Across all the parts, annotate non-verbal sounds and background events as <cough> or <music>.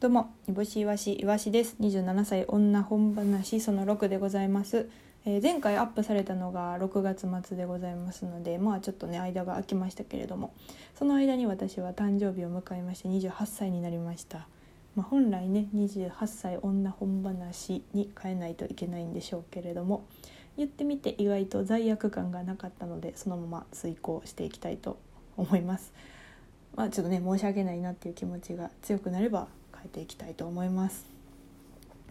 どうも、煮干しいわしいわしです。27歳女本話その6でございます。えー前回アップされたのが6月末でございますので、まあちょっとね間が空きましたけれども、その間に私は誕生日を迎えまして28歳になりました。まあ、本来ね28歳女本話に変えないといけないんでしょうけれども、言ってみて意外と罪悪感がなかったので、そのまま遂行していきたいと思います。まあちょっとね申し訳ないなっていう気持ちが強くなれば変えていきたいと思います、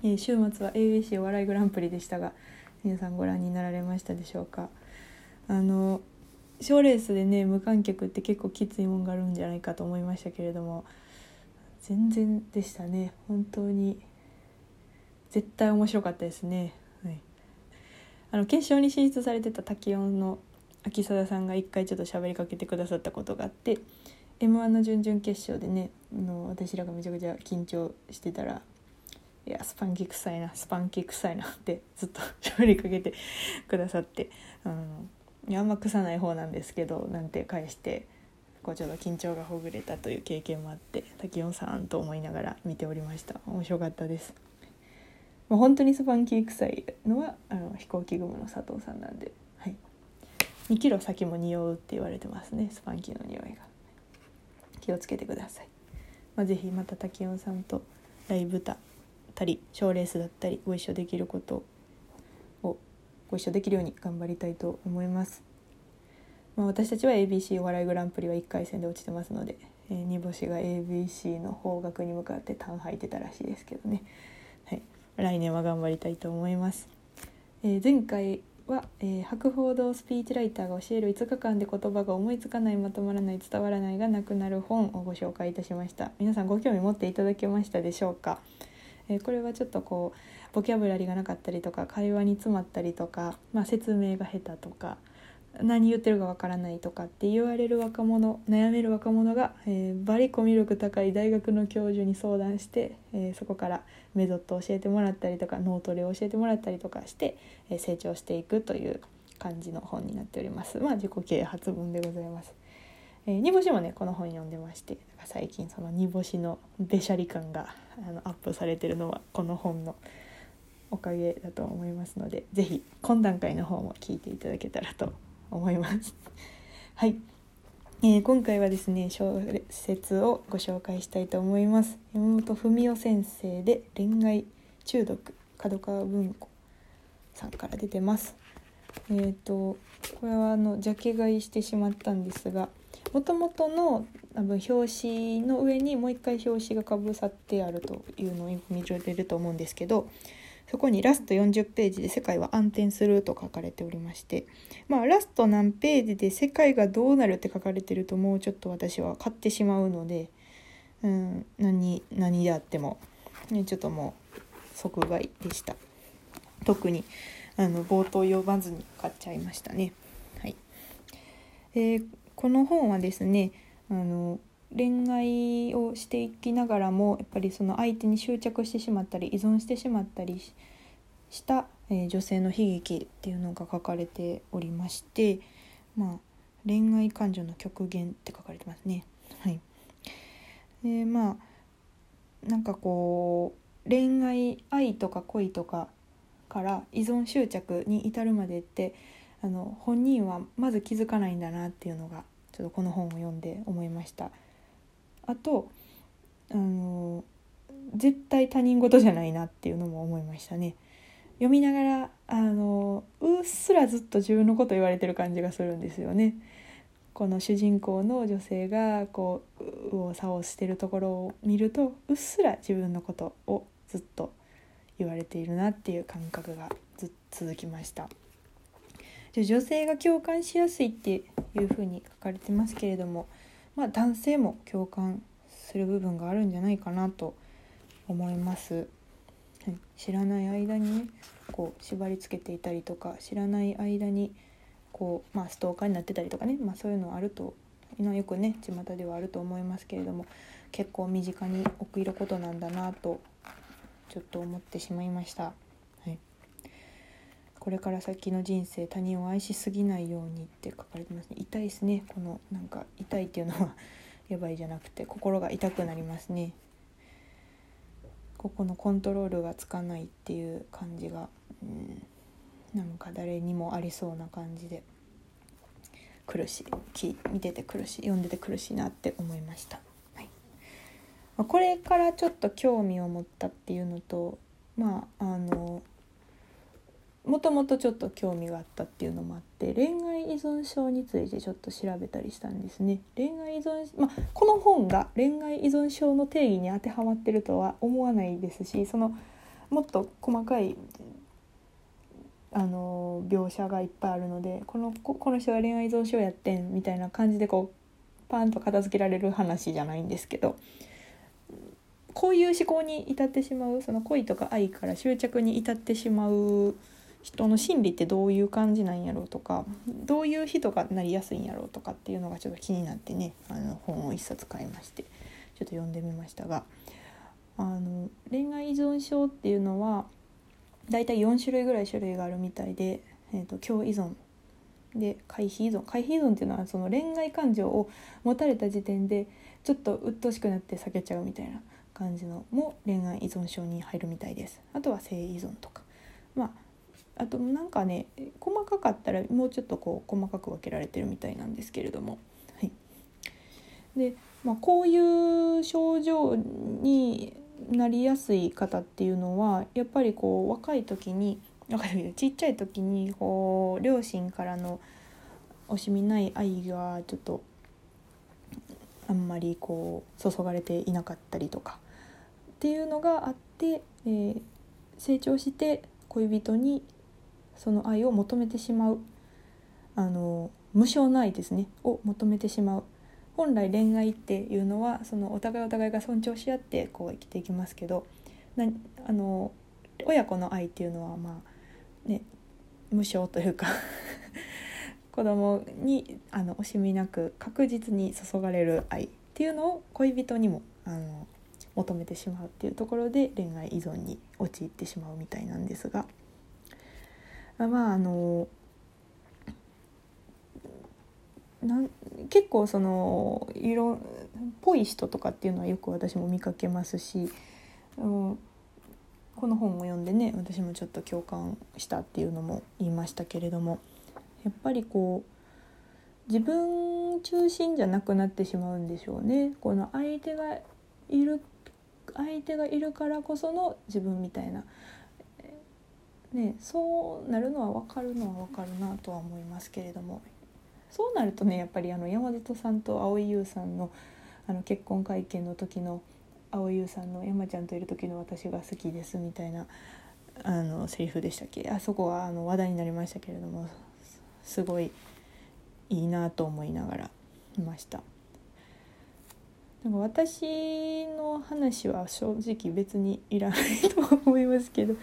えー週末は ABC お笑いグランプリでしたが皆さんご覧になられましたでしょうか？あの賞レースでね無観客って結構きついもんがあるんじゃないかと思いましたけれども全然でしたね。本当に絶対面白かったですね、はい、あの決勝に進出されてた滝音の秋貞さんが一回ちょっと喋りかけてくださったことがあって m 1の準々決勝でねあの私らがめちゃくちゃ緊張してたら「いやスパンキー臭いなスパンキー臭いな」ってずっと <laughs> 喋りかけて <laughs> くださってあのあんま臭ない方なんですけどなんて返してこうちょっと緊張がほぐれたという経験もあって滝音さんと思いながら見ておりました面白かったです。まあ、本当にスパンキー臭いのはあの飛行機雲の佐藤さんなんで、はい、2キロ先も匂うって言われてますねスパンキーの匂いが。気をつけてください。まあ、ぜひまた滝音さんとライブだったり賞レースだったりご一緒できることをご一緒できるように頑張りたいと思います。まあ、私たちは ABC お笑いグランプリは1回戦で落ちてますので、えー、煮干しが ABC の方角に向かってタン吐いてたらしいですけどね、はい、来年は頑張りたいと思います。えー前回は、えー博報堂スピーチライターが教える5日間で言葉が思いつかないまとまらない伝わらないがなくなる本をご紹介いたしました。皆さんご興味持っていただけましたでしょうか、えーこれはちょっとこうボキャブラリーがなかったりとか会話に詰まったりとか、まあ、説明が下手とか何言ってるかわからないとかって言われる若者悩める若者が、えーバリコミ力高い大学の教授に相談して、えーそこからメソッドを教えてもらったりとか脳トレを教えてもらったりとかして、えー成長していくという感じの本になっておりますまあ自己啓発本でございます、えー煮干しもねこの本読んでましてなんか最近その煮干しのべしゃり感があのアップされてるのはこの本のおかげだと思いますので是非今段階の方も聞いていただけたらと思います。<laughs> はい、えー今回はですね小説をご紹介したいと思います。山本文夫先生で恋愛中毒角川文庫さんから出てます。えっ、とこれはあのジャケ買いしてしまったんですがもともとの多分表紙の上にもう一回表紙がかぶさってあるというのを見られると思うんですけどそこにラスト40ページで「世界は暗転する」と書かれておりましてまあラスト何ページで世界がどうなるって書かれてるともうちょっと私は買ってしまうので、うん、何何であっても、ね、ちょっともう即買いでした。特にあの冒頭読まずに買っちゃいましたね。はい。でこの本はですねあの恋愛をしていきながらもやっぱりその相手に執着してしまったり依存してしまったりした、えー女性の悲劇っていうのが書かれておりましてまあ恋愛感情の極限って書かれてますね。はい、でまあなんかこう恋愛愛とか恋とかから依存執着に至るまでってあの本人はまず気づかないんだなっていうのがちょっとこの本を読んで思いました。あとあの絶対他人事じゃないなっていうのも思いましたね。読みながらあのうっすらずっと自分のこと言われてる感じがするんですよね。この主人公の女性がこう右往左往してるところを見るとうっすら自分のことをずっと言われているなっていう感覚がずっ続きました。女性が共感しやすいっていうふうに書かれてますけれども、まあ、男性も共感する部分があるんじゃないかなと思います。はい知らない間にねこう縛り付けていたりとか知らない間にこう、まあ、ストーカーになってたりとかね、まあ、そういうのあると今よくね巷ではあると思いますけれども結構身近に起きることなんだなとちょっと思ってしまいました。これから先の人生他人を愛しすぎないようにって書かれてますね。痛いですね。このなんか痛いっていうのは <laughs> やばいじゃなくて心が痛くなりますね。ここのコントロールがつかないっていう感じが、うん、なんか誰にもありそうな感じで苦しい。見てて苦しい。読んでて苦しいなって思いました。はい。ま、これからちょっと興味を持ったっていうのとまああのもともとちょっと興味があったっていうのもあって恋愛依存症についてちょっと調べたりしたんですね。恋愛依存、まあ、この本が恋愛依存症の定義に当てはまってるとは思わないですしそのもっと細かいあの描写がいっぱいあるのでこのこの人が恋愛依存症やってんみたいな感じでこうパンと片付けられる話じゃないんですけどこういう思考に至ってしまうその恋とか愛から執着に至ってしまう人の心理ってどういう感じなんやろうとかどういう人がなりやすいんやろうとかっていうのがちょっと気になってねあの本を一冊買いましてちょっと読んでみましたがあの恋愛依存症っていうのは大体4種類ぐらい種類があるみたいで、えーと、共依存。で回避依存。回避依存っていうのはその恋愛感情を持たれた時点でちょっと鬱陶しくなって避けちゃうみたいな感じのも恋愛依存症に入るみたいです。あとは性依存とか。まああとなんかね細かかったらもうちょっとこう細かく分けられてるみたいなんですけれども、はい、で、まあ、こういう症状になりやすい方っていうのはやっぱりこう若い時にちっちゃい時にこう両親からの惜しみない愛がちょっとあんまりこう注がれていなかったりとかっていうのがあって、えー、成長して恋人にその愛を求めてしまう。あの無償の愛ですね。を求めてしまう。本来恋愛っていうのはそのお互いお互いが尊重し合ってこう生きていきますけどなあの親子の愛っていうのはまあね無償というか <laughs> 子供にあの惜しみなく確実に注がれる愛っていうのを恋人にもあの求めてしまうっていうところで恋愛依存に陥ってしまうみたいなんですが。まああのなん結構その色ぽい人とかっていうのはよく私も見かけますし、うん、この本を読んでね私もちょっと共感したっていうのも言いましたけれどもやっぱりこう自分中心じゃなくなってしまうんでしょうね。この相手がいる相手がいるからこその自分みたいなね、そうなるのは分かるのは分かるなとは思いますけれどもそうなるとねやっぱりあの山里さんと蒼井優さんのあの結婚会見の時の蒼井優さんの「山ちゃんといる時の私が好きです」みたいなあのセリフでしたっけ？あそこはあの話題になりましたけれどもすごいいいなと思いながらいました。なんか私の話は正直別にいらないと思いますけど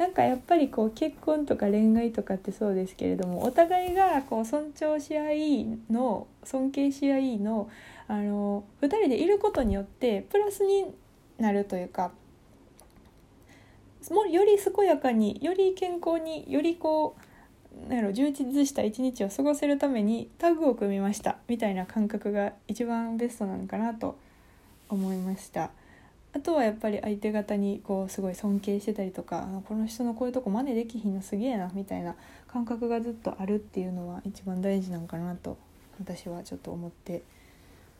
なんかやっぱりこう結婚とか恋愛とかってそうですけれどもお互いがこう尊重し合いの尊敬し合いのあの2人でいることによってプラスになるというかもより健やかにより健康によりこうなんやろ充実した一日を過ごせるためにタグを組みましたみたいな感覚が一番ベストなのかなと思いました。あとはやっぱり相手方にこうすごい尊敬してたりとかこの人のこういうとこ真似できひんのすげえなみたいな感覚がずっとあるっていうのは一番大事なんかなと私はちょっと思って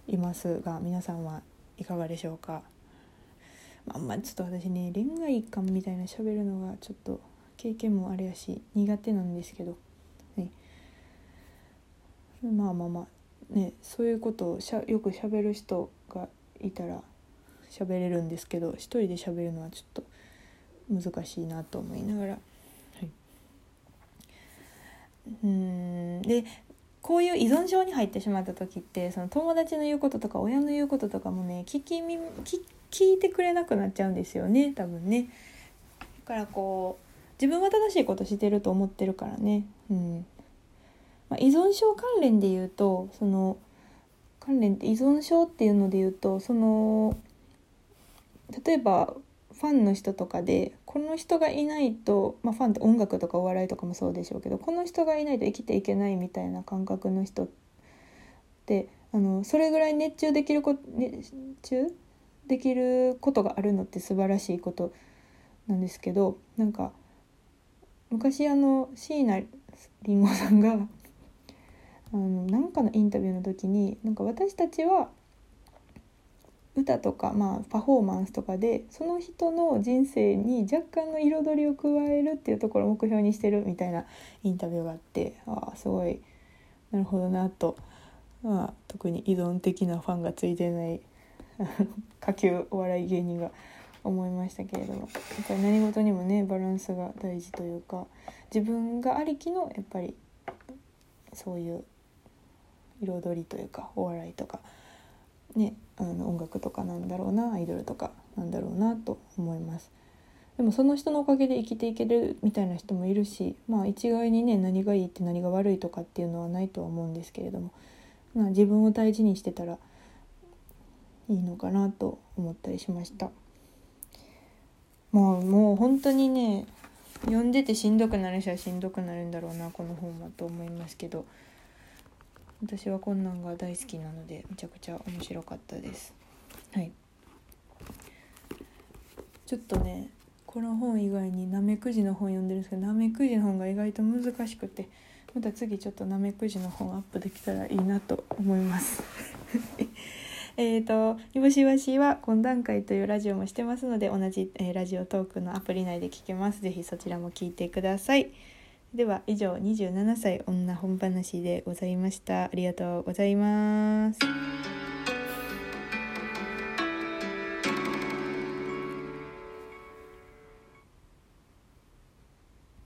いますが皆さんはいかがでしょうか？まあ、まあちょっと私ね恋愛観みたいな喋るのがちょっと経験もあれやし苦手なんですけど、ね、まあまあまあねそういうことをしゃよく喋る人がいたら喋れるんですけど一人で喋るのはちょっと難しいなと思いながら。はい、うんでこういう依存症に入ってしまった時ってその友達の言うこととか親の言うこととかもね聞き耳聞聞いてくれなくなっちゃうんですよね多分ね。だからこう自分は正しいことしてると思ってるからね。うんまあ、依存症関連で言うとその関連って依存症っていうので言うとその例えばファンの人とかでこの人がいないと、まあ、ファンって音楽とかお笑いとかもそうでしょうけどこの人がいないと生きていけないみたいな感覚の人ってあのそれぐらい熱中できるこ熱中できることがあるのって素晴らしいことなんですけどなんか昔あの椎名林檎さんがあのなんかのインタビューの時になんか私たちは歌とか、まあ、パフォーマンスとかでその人の人生に若干の彩りを加えるっていうところを目標にしてるみたいなインタビューがあってああすごいなるほどなと、まあ、特に依存的なファンがついてない <laughs> 下級お笑い芸人が思いましたけれどもやっぱり何事にもねバランスが大事というか自分がありきのやっぱりそういう彩りというかお笑いとかねあの音楽とかなんだろうなアイドルとかなんだろうなと思います。でもその人のおかげで生きていけるみたいな人もいるしまあ一概にね何がいいって何が悪いとかっていうのはないとは思うんですけれども、まあ、自分を大事にしてたらいいのかなと思ったりしました。まあもう本当にね読んでてしんどくなる人はしんどくなるんだろうなこの本はと思いますけど。私はこんなんが大好きなのでめちゃくちゃ面白かったです。はい。ちょっとねこの本以外にナメクジの本読んでるんですけどナメクジの本が意外と難しくてまた次ちょっとナメクジの本アップできたらいいなと思います。<laughs> えっと「いぼしわし」は懇談会というラジオもしてますので同じ、えー、ラジオトークのアプリ内で聞けます。是非そちらも聞いてください。では以上27歳女本話でございました。ありがとうございます。